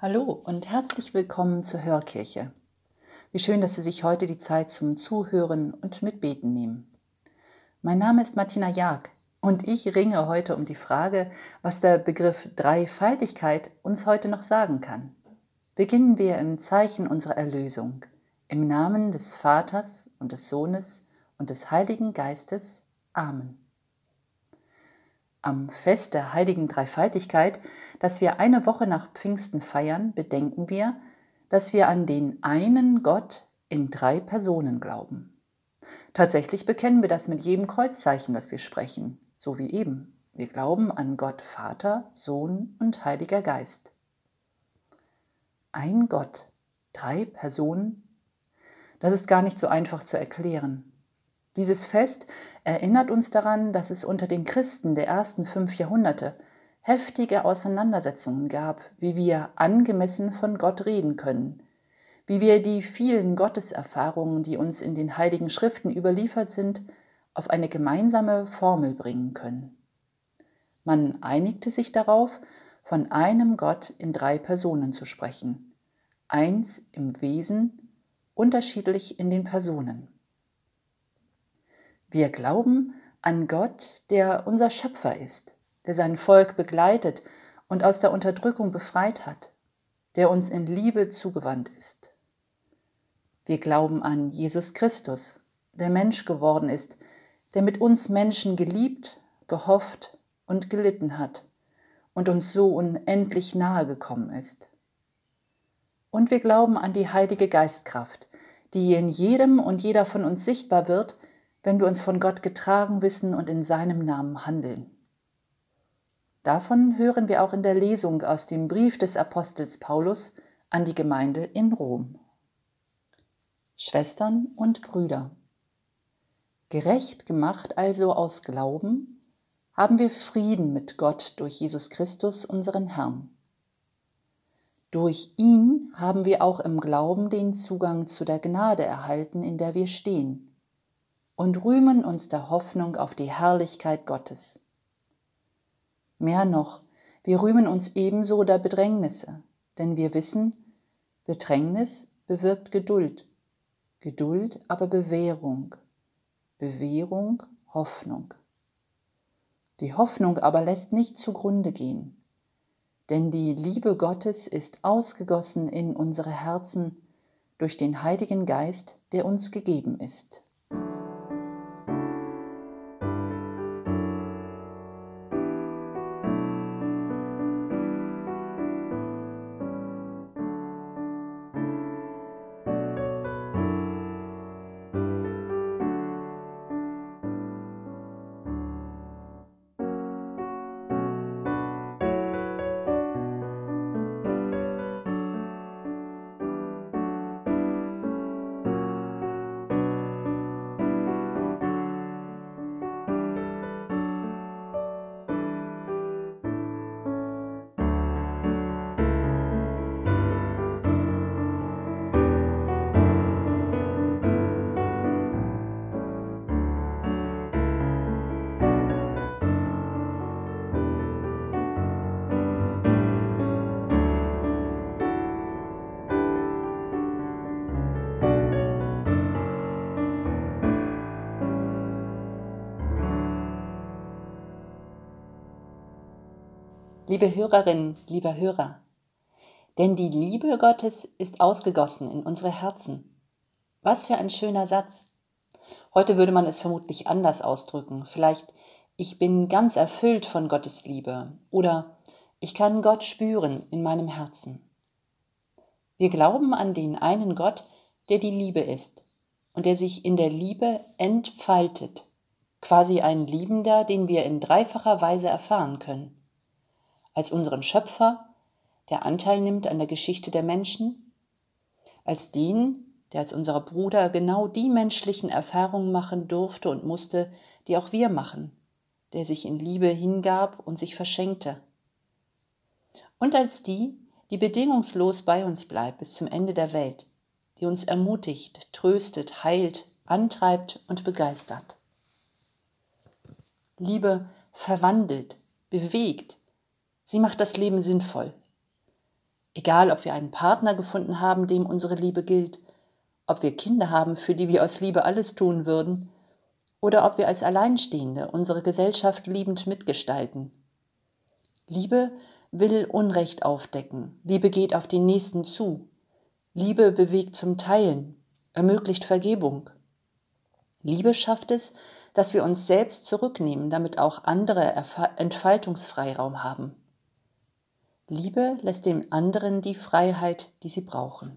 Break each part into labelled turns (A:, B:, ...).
A: Hallo und herzlich willkommen zur Hörkirche. Wie schön, dass Sie sich heute die Zeit zum Zuhören und Mitbeten nehmen. Mein Name ist Martina Jag und ich ringe heute um die Frage, was der Begriff Dreifaltigkeit uns heute noch sagen kann. Beginnen wir im Zeichen unserer Erlösung, im Namen des Vaters und des Sohnes und des Heiligen Geistes. Amen. Am Fest der heiligen Dreifaltigkeit, das wir eine Woche nach Pfingsten feiern, bedenken wir, dass wir an den einen Gott in drei Personen glauben. Tatsächlich bekennen wir das mit jedem Kreuzzeichen, das wir sprechen, so wie eben. Wir glauben an Gott Vater, Sohn und Heiliger Geist. Ein Gott, drei Personen, das ist gar nicht so einfach zu erklären. Dieses Fest erinnert uns daran, dass es unter den Christen der ersten fünf Jahrhunderte heftige Auseinandersetzungen gab, wie wir angemessen von Gott reden können, wie wir die vielen Gotteserfahrungen, die uns in den heiligen Schriften überliefert sind, auf eine gemeinsame Formel bringen können. Man einigte sich darauf, von einem Gott in drei Personen zu sprechen, eins im Wesen, unterschiedlich in den Personen. Wir glauben an Gott, der unser Schöpfer ist, der sein Volk begleitet und aus der Unterdrückung befreit hat, der uns in Liebe zugewandt ist. Wir glauben an Jesus Christus, der Mensch geworden ist, der mit uns Menschen geliebt, gehofft und gelitten hat und uns so unendlich nahe gekommen ist. Und wir glauben an die Heilige Geistkraft, die in jedem und jeder von uns sichtbar wird, wenn wir uns von Gott getragen wissen und in seinem Namen handeln. Davon hören wir auch in der Lesung aus dem Brief des Apostels Paulus an die Gemeinde in Rom. Schwestern und Brüder, gerecht gemacht also aus Glauben, haben wir Frieden mit Gott durch Jesus Christus, unseren Herrn. Durch ihn haben wir auch im Glauben den Zugang zu der Gnade erhalten, in der wir stehen und rühmen uns der Hoffnung auf die Herrlichkeit Gottes. Mehr noch, wir rühmen uns ebenso der Bedrängnisse, denn wir wissen, Bedrängnis bewirkt Geduld, Geduld aber Bewährung, Bewährung Hoffnung. Die Hoffnung aber lässt nicht zugrunde gehen, denn die Liebe Gottes ist ausgegossen in unsere Herzen durch den Heiligen Geist, der uns gegeben ist. Liebe Hörerinnen, lieber Hörer, denn die Liebe Gottes ist ausgegossen in unsere Herzen. Was für ein schöner Satz. Heute würde man es vermutlich anders ausdrücken. Vielleicht, ich bin ganz erfüllt von Gottes Liebe oder ich kann Gott spüren in meinem Herzen. Wir glauben an den einen Gott, der die Liebe ist und der sich in der Liebe entfaltet, quasi ein Liebender, den wir in dreifacher Weise erfahren können als unseren Schöpfer, der Anteil nimmt an der Geschichte der Menschen, als den, der als unser Bruder genau die menschlichen Erfahrungen machen durfte und musste, die auch wir machen, der sich in Liebe hingab und sich verschenkte. Und als die, die bedingungslos bei uns bleibt bis zum Ende der Welt, die uns ermutigt, tröstet, heilt, antreibt und begeistert. Liebe verwandelt, bewegt, Sie macht das Leben sinnvoll. Egal, ob wir einen Partner gefunden haben, dem unsere Liebe gilt, ob wir Kinder haben, für die wir aus Liebe alles tun würden, oder ob wir als Alleinstehende unsere Gesellschaft liebend mitgestalten. Liebe will Unrecht aufdecken, Liebe geht auf den Nächsten zu, Liebe bewegt zum Teilen, ermöglicht Vergebung. Liebe schafft es, dass wir uns selbst zurücknehmen, damit auch andere Entfaltungsfreiraum haben. Liebe lässt dem anderen die Freiheit, die sie brauchen.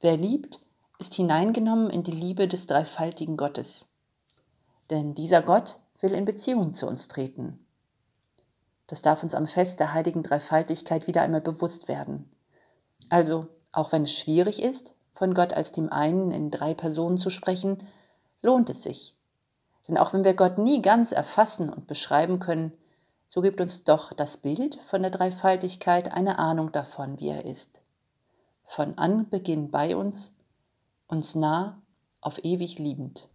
A: Wer liebt, ist hineingenommen in die Liebe des dreifaltigen Gottes. Denn dieser Gott will in Beziehung zu uns treten. Das darf uns am Fest der heiligen Dreifaltigkeit wieder einmal bewusst werden. Also, auch wenn es schwierig ist, von Gott als dem einen in drei Personen zu sprechen, lohnt es sich. Denn auch wenn wir Gott nie ganz erfassen und beschreiben können, so gibt uns doch das Bild von der Dreifaltigkeit eine Ahnung davon, wie er ist. Von Anbeginn bei uns uns nah, auf ewig liebend.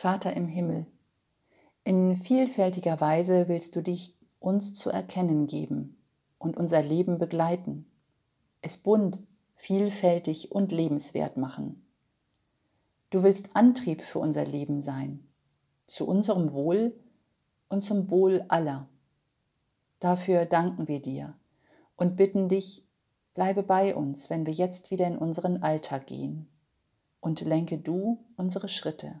A: Vater im Himmel, in vielfältiger Weise willst du dich uns zu erkennen geben und unser Leben begleiten, es bunt, vielfältig und lebenswert machen. Du willst Antrieb für unser Leben sein, zu unserem Wohl und zum Wohl aller. Dafür danken wir dir und bitten dich, bleibe bei uns, wenn wir jetzt wieder in unseren Alltag gehen, und lenke du unsere Schritte.